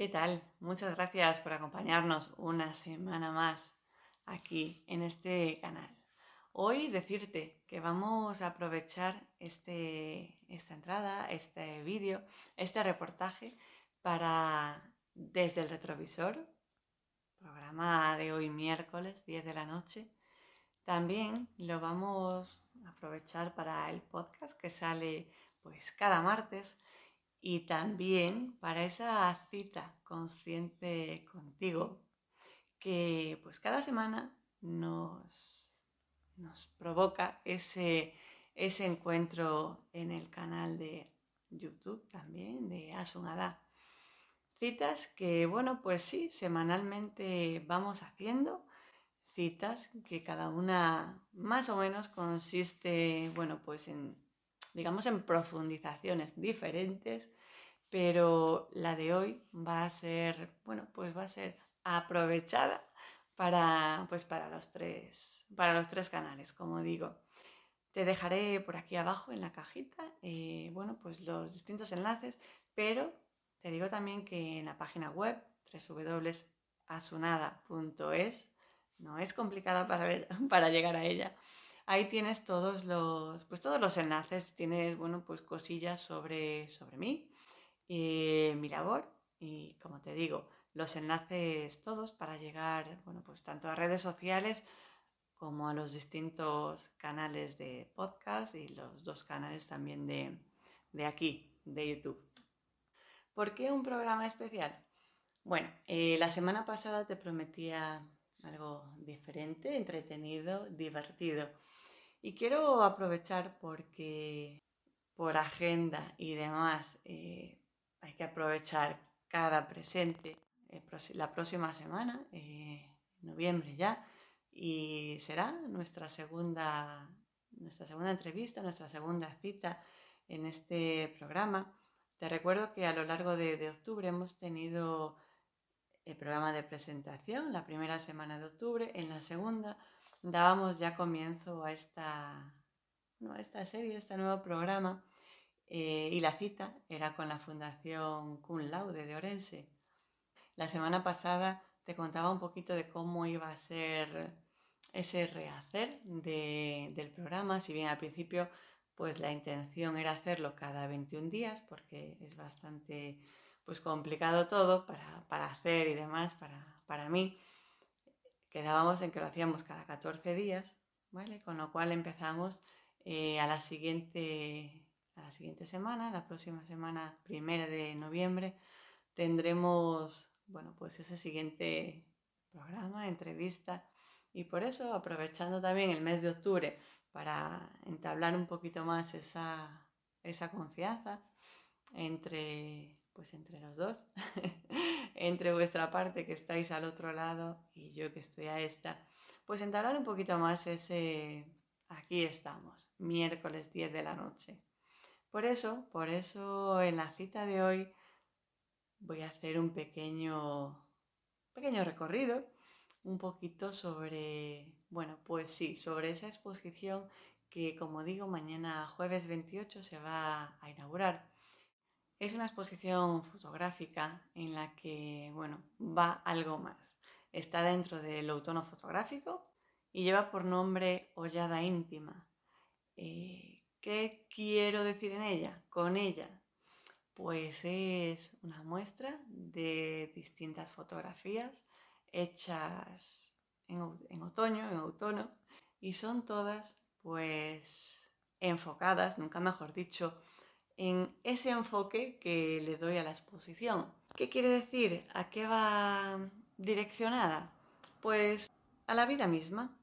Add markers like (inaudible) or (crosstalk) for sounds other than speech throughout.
¿Qué tal? Muchas gracias por acompañarnos una semana más aquí en este canal. Hoy decirte que vamos a aprovechar este, esta entrada, este vídeo, este reportaje para desde el retrovisor, programa de hoy miércoles 10 de la noche. También lo vamos a aprovechar para el podcast que sale pues cada martes y también para esa cita consciente contigo que pues cada semana nos, nos provoca ese, ese encuentro en el canal de YouTube también de Asunada. Citas que, bueno, pues sí, semanalmente vamos haciendo citas que cada una más o menos consiste, bueno, pues en digamos, en profundizaciones diferentes, pero la de hoy va a ser, bueno, pues va a ser aprovechada para, pues para los tres, para los tres canales, como digo. Te dejaré por aquí abajo en la cajita, eh, bueno, pues los distintos enlaces, pero te digo también que en la página web www.asunada.es no es complicada para, (laughs) para llegar a ella Ahí tienes todos los, pues todos los enlaces, tienes, bueno, pues cosillas sobre, sobre mí, eh, mi labor y, como te digo, los enlaces todos para llegar, bueno, pues tanto a redes sociales como a los distintos canales de podcast y los dos canales también de, aquí, de YouTube. ¿Por qué un programa especial? Bueno, eh, la semana pasada te prometía algo diferente, entretenido, divertido. Y quiero aprovechar porque por agenda y demás eh, hay que aprovechar cada presente eh, la próxima semana, eh, noviembre ya, y será nuestra segunda, nuestra segunda entrevista, nuestra segunda cita en este programa. Te recuerdo que a lo largo de, de octubre hemos tenido el programa de presentación, la primera semana de octubre, en la segunda dábamos ya comienzo a esta, esta serie, a este nuevo programa. Eh, y la cita era con la Fundación Kun Laude de Orense. La semana pasada te contaba un poquito de cómo iba a ser ese rehacer del programa, si bien al principio pues la intención era hacerlo cada 21 días porque es bastante pues complicado todo para, para hacer y demás para, para mí quedábamos en que lo hacíamos cada 14 días, ¿vale? Con lo cual empezamos eh, a, la siguiente, a la siguiente semana, la próxima semana, primera de noviembre, tendremos, bueno, pues ese siguiente programa, entrevista, y por eso, aprovechando también el mes de octubre para entablar un poquito más esa, esa confianza entre pues entre los dos, (laughs) entre vuestra parte que estáis al otro lado y yo que estoy a esta, pues entablar un poquito más ese, aquí estamos, miércoles 10 de la noche. Por eso, por eso en la cita de hoy voy a hacer un pequeño, pequeño recorrido, un poquito sobre, bueno, pues sí, sobre esa exposición que como digo, mañana jueves 28 se va a inaugurar. Es una exposición fotográfica en la que, bueno, va algo más. Está dentro del outono fotográfico y lleva por nombre Hollada Íntima. Eh, ¿Qué quiero decir en ella? Con ella, pues es una muestra de distintas fotografías hechas en, otoño, en outono, y son todas pues enfocadas, nunca mejor dicho, en ese enfoque que le doy a la exposición. ¿Qué quiere decir? ¿A qué va direccionada? Pues a la vida misma.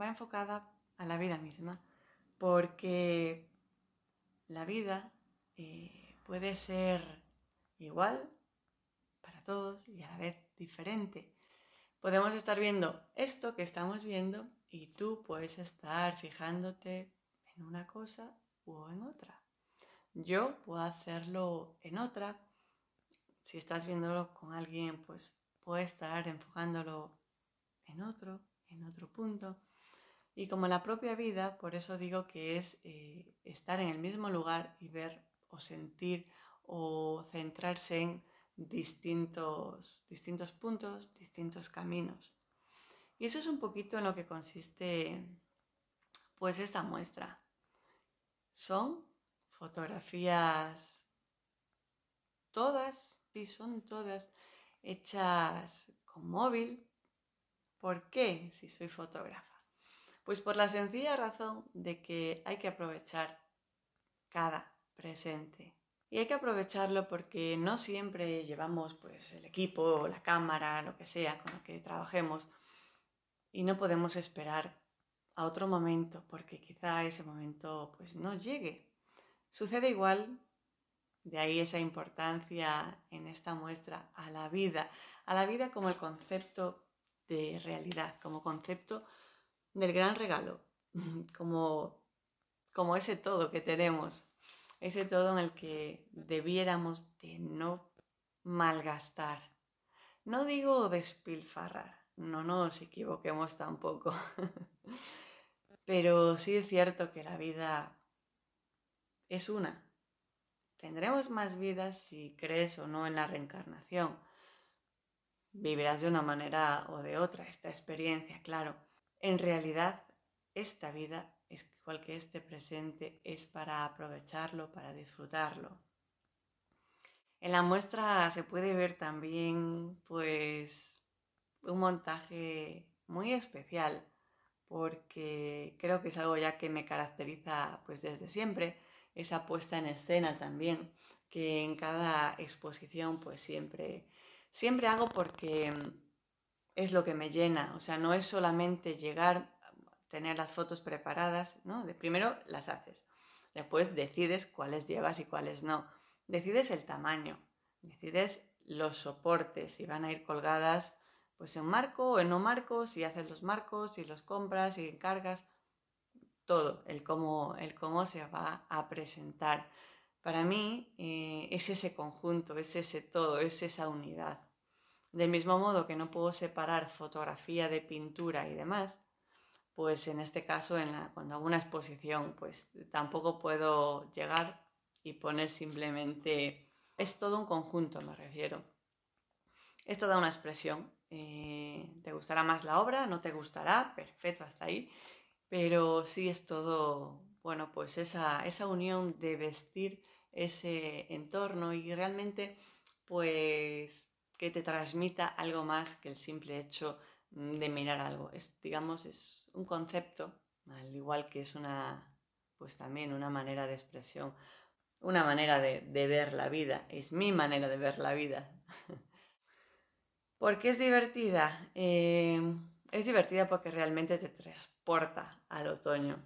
Va enfocada a la vida misma. Porque la vida eh, puede ser igual para todos y a la vez diferente. Podemos estar viendo esto que estamos viendo y tú puedes estar fijándote en una cosa o en otra. Yo puedo hacerlo en otra. Si estás viéndolo con alguien, pues puede estar enfocándolo en otro, en otro punto. Y como la propia vida, por eso digo que es estar en el mismo lugar y ver o sentir o centrarse en distintos, distintos puntos, distintos caminos. Y eso es un poquito en lo que consiste pues esta muestra. Son fotografías todas, sí, son todas hechas con móvil. ¿Por qué si soy fotógrafa? Pues por la sencilla razón de que hay que aprovechar cada presente. Y hay que aprovecharlo porque no siempre llevamos pues el equipo, la cámara, lo que sea con lo que trabajemos y no podemos esperar a otro momento porque quizá ese momento pues no llegue. Sucede igual, de ahí esa importancia en esta muestra a la vida, a la vida como el concepto de realidad, como concepto del gran regalo, (laughs) como, como ese todo que tenemos, ese todo en el que debiéramos de no malgastar. No digo despilfarrar, no nos equivoquemos tampoco, (laughs) pero sí es cierto que la vida es una. Tendremos más vidas si crees o no en la reencarnación. Vivirás de una manera o de otra esta experiencia, claro. En realidad, esta vida, es igual que este presente, es para aprovecharlo, para disfrutarlo. En la muestra se puede ver también, pues, un montaje muy especial, porque creo que es algo ya que me caracteriza, pues, desde siempre, esa puesta en escena también, que en cada exposición, pues, siempre, siempre hago porque es lo que me llena. O sea, no es solamente llegar, tener las fotos preparadas, ¿no? De primero las haces. Después decides cuáles llevas y cuáles no. Decides el tamaño, decides los soportes, si van a ir colgadas pues en marco o en no marco, si haces los marcos, si los compras, si encargas, todo, el cómo, el cómo se va a presentar. Para mí eh, es ese conjunto, es ese todo, es esa unidad. Del mismo modo que no puedo separar fotografía de pintura y demás, pues en este caso, en la, cuando hago una exposición, pues tampoco puedo llegar y poner simplemente... Es todo un conjunto, me refiero. Esto da una expresión. Eh, ¿Te gustará más la obra? ¿No te gustará? Perfecto, hasta ahí. Pero sí es todo, bueno, pues esa, esa unión de vestir ese entorno y realmente, pues que te transmita algo más que el simple hecho de mirar algo. Es, digamos, es un concepto, al igual que es una, pues también una manera de expresión, una manera de, ver la vida. Es mi manera de ver la vida. (laughs) ¿Por qué es divertida? Eh, es divertida porque realmente te transporta al otoño.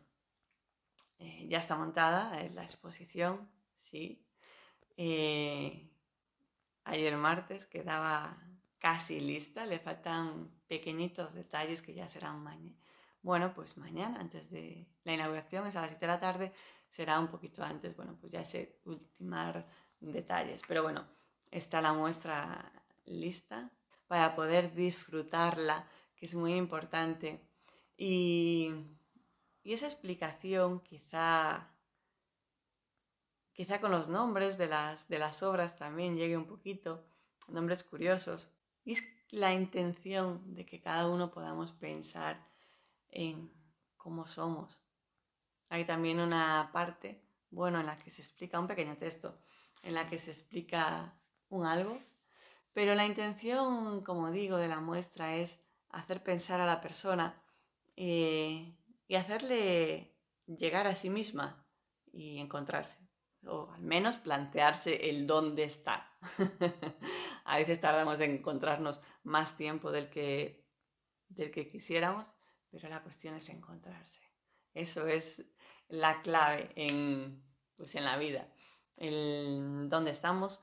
Eh, ya está montada en la exposición, sí. Eh, ayer martes quedaba casi lista, le faltan pequeñitos detalles que ya serán mañana. Bueno, pues mañana, antes de la inauguración, es a las 7 de la tarde, será un poquito antes, bueno, pues ya sé ultimar detalles. Pero bueno, está la muestra lista para poder disfrutarla, que es muy importante. Y, y esa explicación quizá Quizá con los nombres de las, de las obras también llegue un poquito, nombres curiosos. Y es la intención de que cada uno podamos pensar en cómo somos. Hay también una parte, bueno, en la que se explica un pequeño texto, en la que se explica un algo, pero la intención, como digo, de la muestra es hacer pensar a la persona eh, y hacerle llegar a sí misma y encontrarse o al menos plantearse el dónde está. (laughs) a veces tardamos en encontrarnos más tiempo del que, del que quisiéramos, pero la cuestión es encontrarse. Eso es la clave en, pues en la vida, el dónde estamos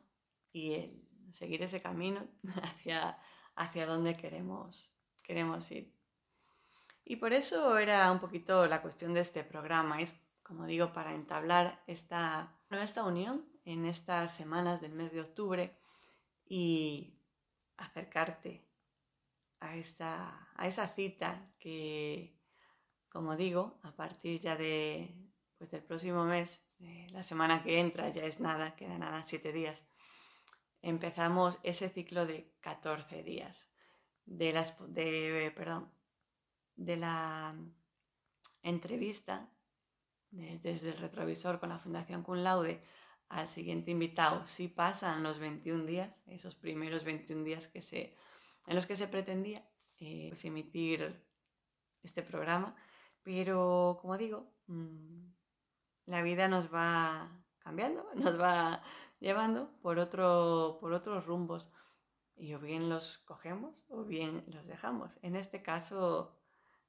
y el seguir ese camino (laughs) hacia, hacia dónde queremos, queremos ir. Y por eso era un poquito la cuestión de este programa, es como digo, para entablar esta, esta unión en estas semanas del mes de octubre y acercarte a, esta, a esa cita que, como digo, a partir ya de, pues del próximo mes, la semana que entra, ya es nada, queda nada, siete días, empezamos ese ciclo de 14 días de, las, de, perdón, de la entrevista desde el retrovisor con la Fundación Cum Laude al siguiente invitado, si pasan los 21 días, esos primeros 21 días que se, en los que se pretendía eh, pues, emitir este programa, pero como digo, mm, la vida nos va cambiando, (laughs) nos va llevando por, otro, por otros rumbos y o bien los cogemos o bien los dejamos. En este caso,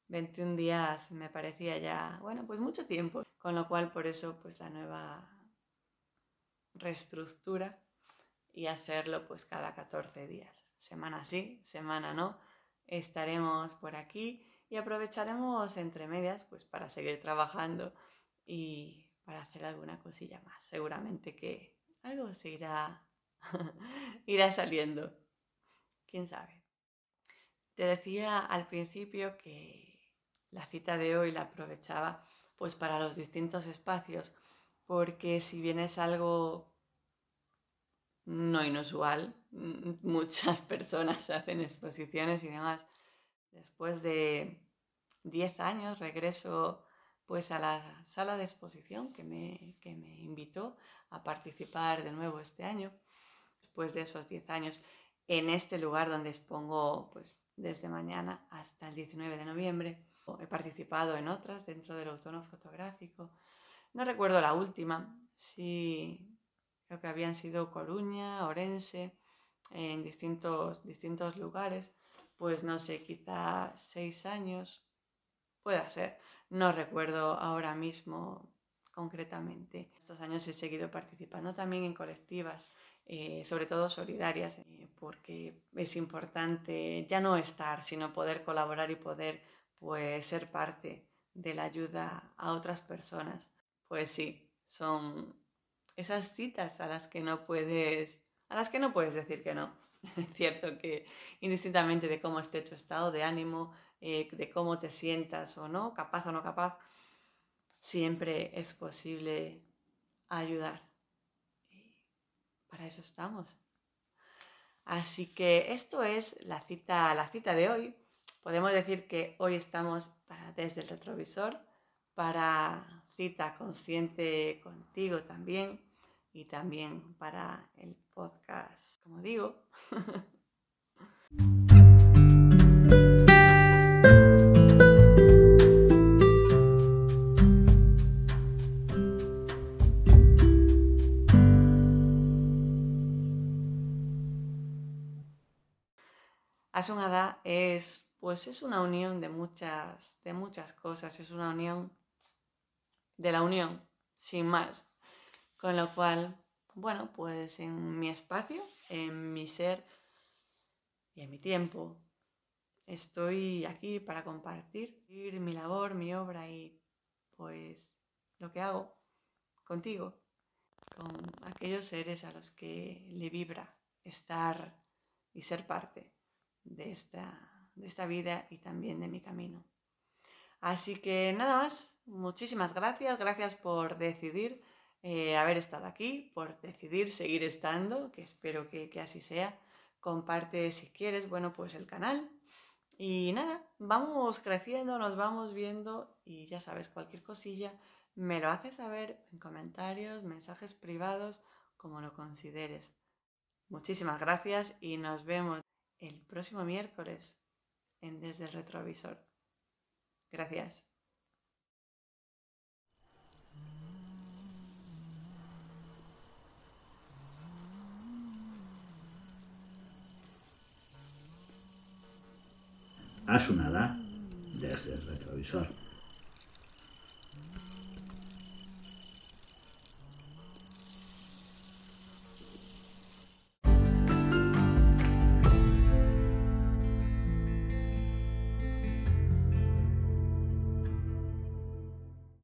21 días me parecía ya, bueno, pues mucho tiempo, con lo cual por eso pues la nueva reestructura y hacerlo pues cada 14 días, semana sí, semana no, estaremos por aquí y aprovecharemos entre medias pues para seguir trabajando y para hacer alguna cosilla más. Seguramente que algo se irá, (laughs) irá saliendo. ¿Quién sabe? Te decía al principio que la cita de hoy la aprovechaba pues para los distintos espacios, porque si bien es algo no inusual, (laughs) muchas personas (laughs) hacen exposiciones y demás, después de 10 años regreso pues a la sala de exposición que me, que me invitó a participar de nuevo este año, después de esos 10 años en este lugar donde expongo pues desde mañana hasta el 19 de noviembre. He participado en otras dentro del autónomo fotográfico. No recuerdo la última, sí creo que habían sido Coruña, Orense, en distintos, distintos lugares, pues no sé, quizá seis años, puede ser, no recuerdo ahora mismo concretamente. Estos años he seguido participando también en colectivas, eh, sobre todo solidarias, eh, porque es importante ya no estar, sino poder colaborar y poder pues, ser parte de la ayuda a otras personas. Pues sí, son esas citas a las que no puedes, a las que no puedes decir que no. (laughs) Es cierto que indistintamente de cómo esté tu estado de ánimo, eh, de cómo te sientas o no, capaz o no capaz, siempre es posible ayudar. Para eso estamos. Así que esto es la cita, la cita de hoy. Podemos decir que hoy estamos desde el retrovisor para cita consciente contigo también y también para el podcast, como digo. (laughs) Asunada es, pues es una unión de muchas, de muchas cosas, es una unión de la unión, sin más. Con lo cual, bueno, pues en mi espacio, en mi ser y en mi tiempo, estoy aquí para compartir mi labor, mi obra y pues lo que hago contigo, con aquellos seres a los que le vibra estar y ser parte de esta, de esta vida y también de mi camino. Así que nada más, muchísimas gracias, gracias por decidir eh, haber estado aquí, por decidir seguir estando, que espero que, que así sea. Comparte si quieres, bueno, pues el canal. Y nada, vamos creciendo, nos vamos viendo y ya sabes, cualquier cosilla me lo haces saber en comentarios, mensajes privados, como lo consideres. Muchísimas gracias y nos vemos el próximo miércoles en Desde el Retrovisor. Gracias. Asunada desde el retrovisor.